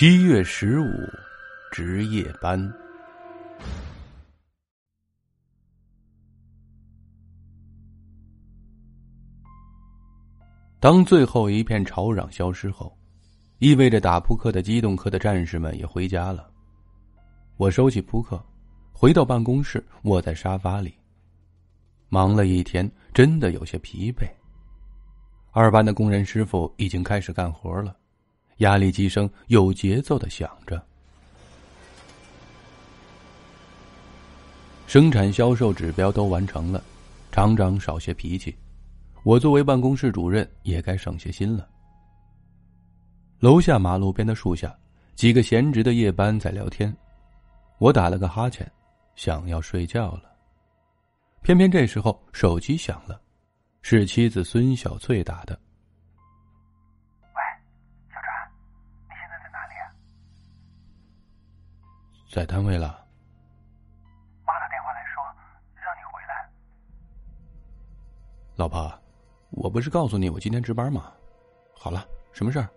七月十五，值夜班。当最后一片吵嚷消失后，意味着打扑克的机动科的战士们也回家了。我收起扑克，回到办公室，卧在沙发里。忙了一天，真的有些疲惫。二班的工人师傅已经开始干活了，压力机声有节奏的响着。生产销售指标都完成了，厂长少些脾气。我作为办公室主任，也该省些心了。楼下马路边的树下，几个闲职的夜班在聊天。我打了个哈欠，想要睡觉了。偏偏这时候手机响了，是妻子孙小翠打的。在单位了。妈打电话来说让你回来。老婆。我不是告诉你我今天值班吗？好了，什么事儿？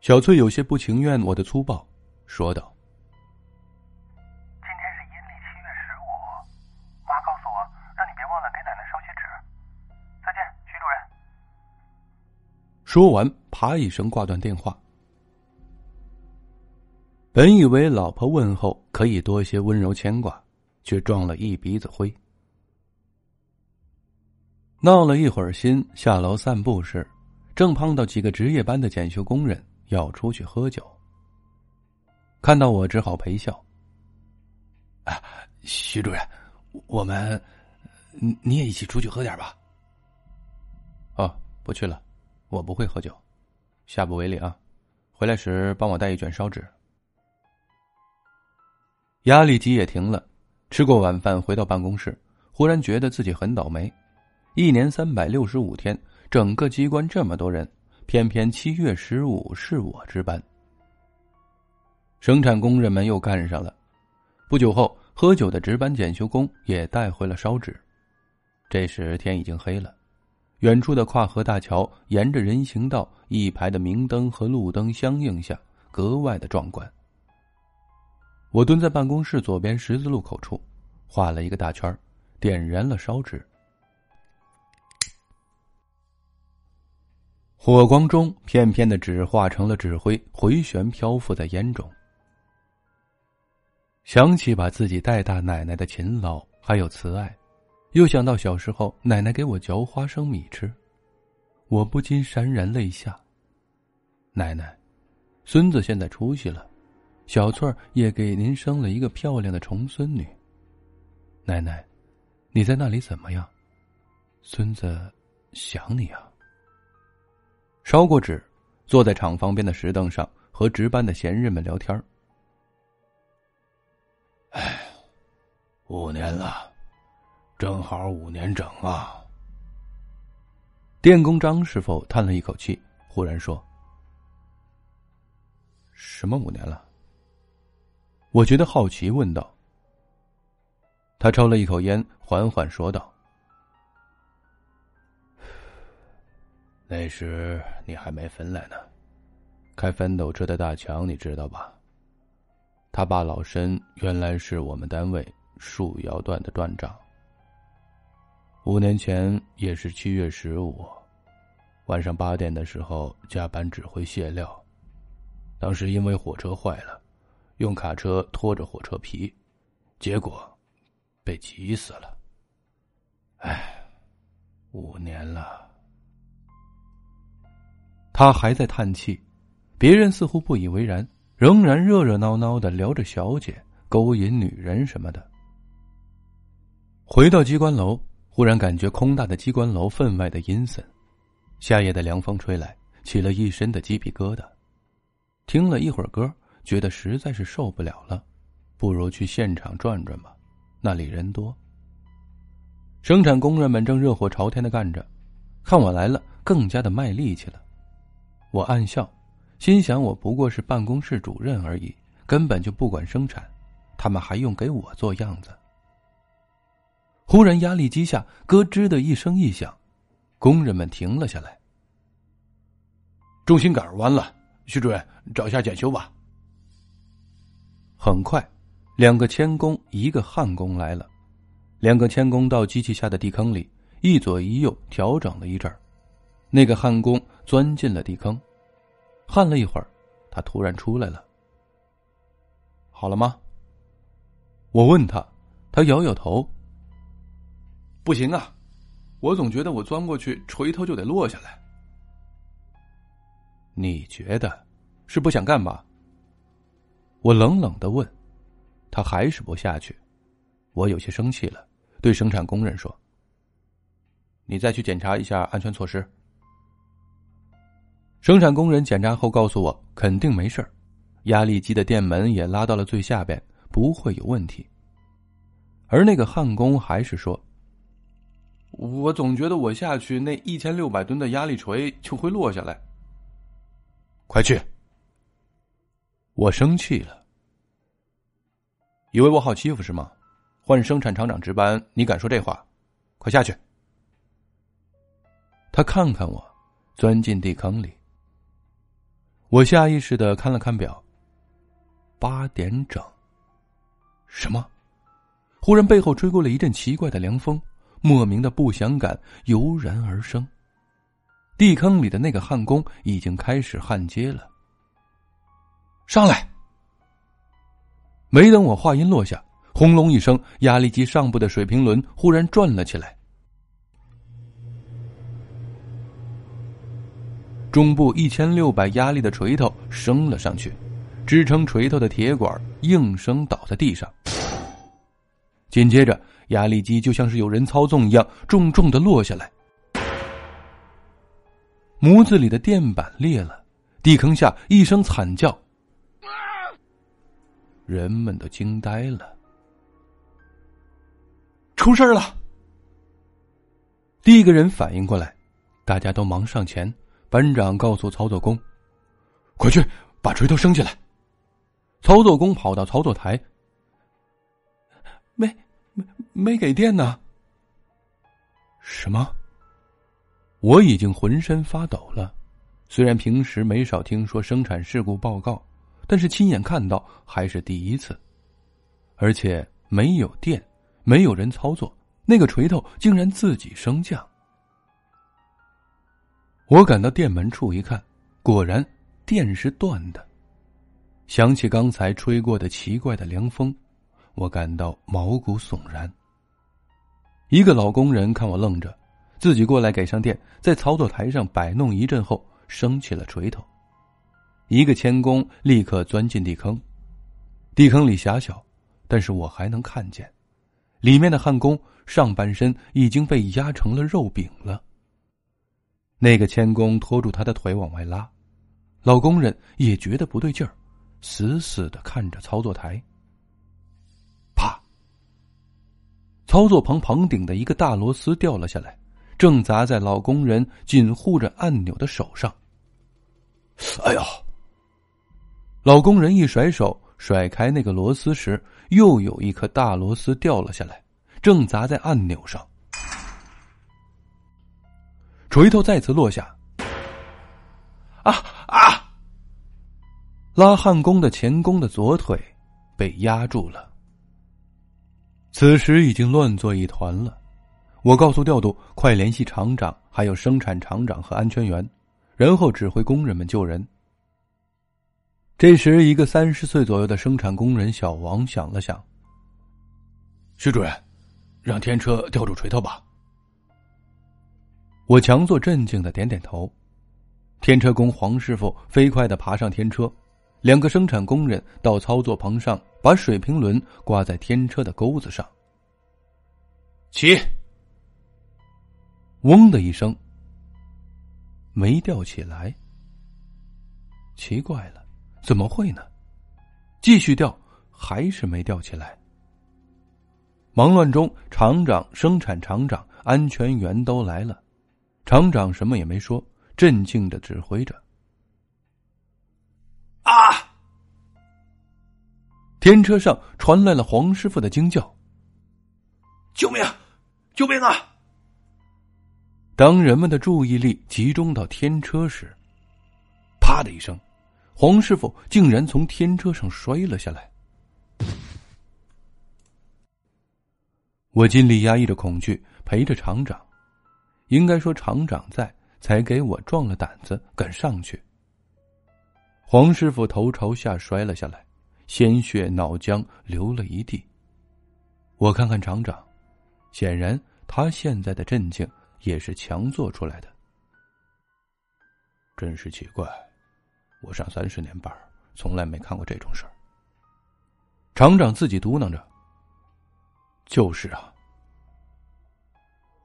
小翠有些不情愿我的粗暴，说道：“今天是阴历七月十五，妈告诉我让你别忘了给奶奶烧些纸。再见，徐主任。”说完，啪一声挂断电话。本以为老婆问候可以多些温柔牵挂，却撞了一鼻子灰。闹了一会儿心，下楼散步时，正碰到几个值夜班的检修工人要出去喝酒。看到我，只好陪笑。啊，徐主任，我们，你也一起出去喝点吧。哦，不去了，我不会喝酒，下不为例啊。回来时帮我带一卷烧纸。压力机也停了，吃过晚饭回到办公室，忽然觉得自己很倒霉。一年三百六十五天，整个机关这么多人，偏偏七月十五是我值班。生产工人们又干上了。不久后，喝酒的值班检修工也带回了烧纸。这时天已经黑了，远处的跨河大桥沿着人行道，一排的明灯和路灯相映下，格外的壮观。我蹲在办公室左边十字路口处，画了一个大圈，点燃了烧纸。火光中，片片的纸化成了纸灰，回旋漂浮在烟中。想起把自己带大奶奶的勤劳还有慈爱，又想到小时候奶奶给我嚼花生米吃，我不禁潸然泪下。奶奶，孙子现在出息了，小翠儿也给您生了一个漂亮的重孙女。奶奶，你在那里怎么样？孙子想你啊。烧过纸，坐在厂房边的石凳上，和值班的闲人们聊天哎，五年了，正好五年整啊。电工张师傅叹了一口气，忽然说：“什么五年了？”我觉得好奇，问道。他抽了一口烟，缓缓说道。那时你还没分来呢，开翻斗车的大强你知道吧？他爸老申原来是我们单位树窑段的段长。五年前也是七月十五，晚上八点的时候加班指挥卸料，当时因为火车坏了，用卡车拖着火车皮，结果被挤死了。唉，五年了。他还在叹气，别人似乎不以为然，仍然热热闹闹的聊着小姐、勾引女人什么的。回到机关楼，忽然感觉空大的机关楼分外的阴森，夏夜的凉风吹来，起了一身的鸡皮疙瘩。听了一会儿歌，觉得实在是受不了了，不如去现场转转吧，那里人多。生产工人们正热火朝天的干着，看我来了，更加的卖力气了。我暗笑，心想：我不过是办公室主任而已，根本就不管生产，他们还用给我做样子。忽然，压力机下咯吱的一声异响，工人们停了下来。中心杆弯了，徐主任，找一下检修吧。很快，两个钳工，一个焊工来了。两个钳工到机器下的地坑里，一左一右调整了一阵儿。那个焊工钻进了地坑，焊了一会儿，他突然出来了。好了吗？我问他，他摇摇头。不行啊，我总觉得我钻过去，锤头就得落下来。你觉得是不想干吧？我冷冷的问，他还是不下去。我有些生气了，对生产工人说：“你再去检查一下安全措施。”生产工人检查后告诉我，肯定没事压力机的电门也拉到了最下边，不会有问题。而那个焊工还是说：“我总觉得我下去那一千六百吨的压力锤就会落下来。”快去！我生气了，以为我好欺负是吗？换生产厂长值班，你敢说这话？快下去！他看看我，钻进地坑里。我下意识的看了看表，八点整。什么？忽然背后吹过了一阵奇怪的凉风，莫名的不祥感油然而生。地坑里的那个焊工已经开始焊接了。上来！没等我话音落下，轰隆一声，压力机上部的水平轮忽然转了起来，中部一千六百压力的锤头升了上去，支撑锤头的铁管应声倒在地上。紧接着，压力机就像是有人操纵一样，重重的落下来。模子里的垫板裂了，地坑下一声惨叫，人们都惊呆了。出事了！第一个人反应过来，大家都忙上前。班长告诉操作工：“快去把锤头升起来。”操作工跑到操作台，没没没给电呢。什么？我已经浑身发抖了，虽然平时没少听说生产事故报告，但是亲眼看到还是第一次，而且没有电，没有人操作，那个锤头竟然自己升降。我赶到店门处一看，果然电是断的。想起刚才吹过的奇怪的凉风，我感到毛骨悚然。一个老工人看我愣着。自己过来给上电，在操作台上摆弄一阵后，升起了锤头。一个钳工立刻钻进地坑，地坑里狭小，但是我还能看见，里面的焊工上半身已经被压成了肉饼了。那个钳工拖住他的腿往外拉，老工人也觉得不对劲儿，死死的看着操作台。啪！操作棚棚顶的一个大螺丝掉了下来。正砸在老工人紧护着按钮的手上。哎呦！老工人一甩手，甩开那个螺丝时，又有一颗大螺丝掉了下来，正砸在按钮上。锤头再次落下。啊啊！拉焊工的钳工的左腿被压住了。此时已经乱作一团了。我告诉调度，快联系厂长，还有生产厂长和安全员，然后指挥工人们救人。这时，一个三十岁左右的生产工人小王想了想：“徐主任，让天车吊住锤头吧。”我强作镇静的点点头。天车工黄师傅飞快的爬上天车，两个生产工人到操作棚上，把水平轮挂在天车的钩子上。起。嗡的一声，没吊起来。奇怪了，怎么会呢？继续吊，还是没吊起来。忙乱中，厂长、生产厂长、安全员都来了。厂长什么也没说，镇静的指挥着。啊！天车上传来了黄师傅的惊叫：“救命！救命啊！”当人们的注意力集中到天车时，啪的一声，黄师傅竟然从天车上摔了下来。我尽力压抑着恐惧，陪着厂长。应该说，厂长在，才给我壮了胆子，敢上去。黄师傅头朝下摔了下来，鲜血脑浆流了一地。我看看厂长，显然他现在的镇静也是强做出来的。真是奇怪，我上三十年班，从来没看过这种事儿。厂长自己嘟囔着：“就是啊。”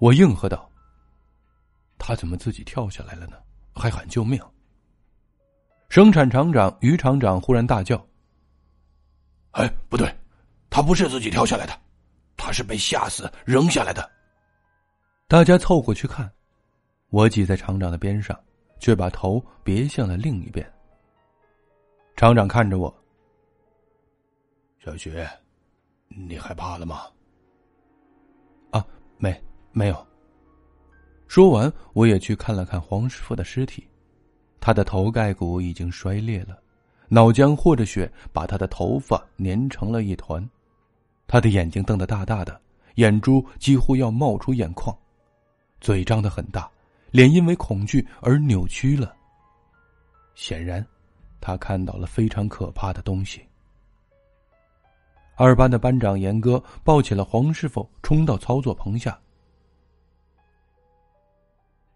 我应和道。他怎么自己跳下来了呢？还喊救命！生产厂长于厂长忽然大叫：“哎，不对，他不是自己跳下来的，他是被吓死扔下来的。”大家凑过去看，我挤在厂长的边上，却把头别向了另一边。厂长看着我：“小雪，你害怕了吗？”“啊，没，没有。”说完，我也去看了看黄师傅的尸体，他的头盖骨已经摔裂了，脑浆和着血把他的头发粘成了一团，他的眼睛瞪得大大的，眼珠几乎要冒出眼眶，嘴张得很大，脸因为恐惧而扭曲了。显然，他看到了非常可怕的东西。二班的班长严哥抱起了黄师傅，冲到操作棚下。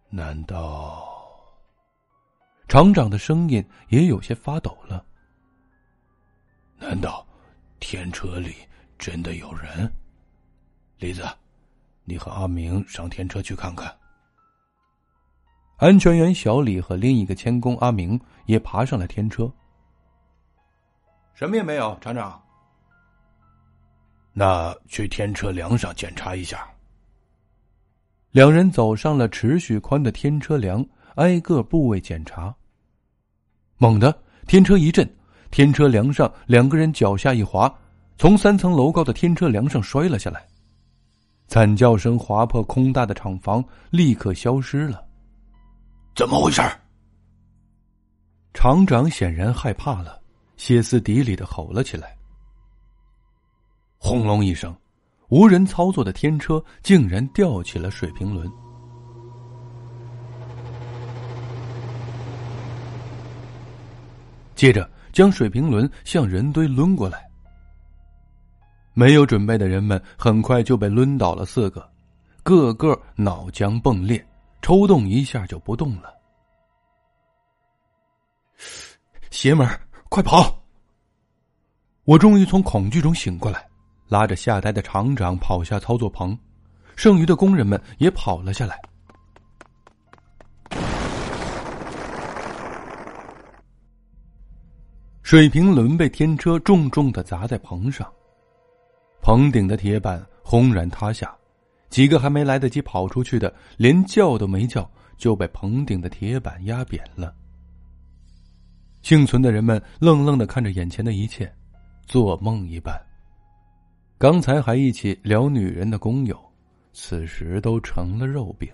难道厂长的声音也有些发抖了？难道天车里真的有人？李子，你和阿明上天车去看看。安全员小李和另一个监工阿明也爬上了天车。什么也没有，厂长。那去天车梁上检查一下。两人走上了持续宽的天车梁，挨个部位检查。猛地，天车一震，天车梁上两个人脚下一滑，从三层楼高的天车梁上摔了下来。惨叫声划破空大的厂房，立刻消失了。怎么回事？厂长显然害怕了，歇斯底里的吼了起来。轰隆一声。无人操作的天车竟然吊起了水平轮，接着将水平轮向人堆抡过来。没有准备的人们很快就被抡倒了四个，个个脑浆迸裂，抽动一下就不动了。邪门，快跑！我终于从恐惧中醒过来。拉着吓呆的厂长跑下操作棚，剩余的工人们也跑了下来。水平轮被天车重重的砸在棚上，棚顶的铁板轰然塌下，几个还没来得及跑出去的，连叫都没叫就被棚顶的铁板压扁了。幸存的人们愣愣的看着眼前的一切，做梦一般。刚才还一起聊女人的工友，此时都成了肉饼。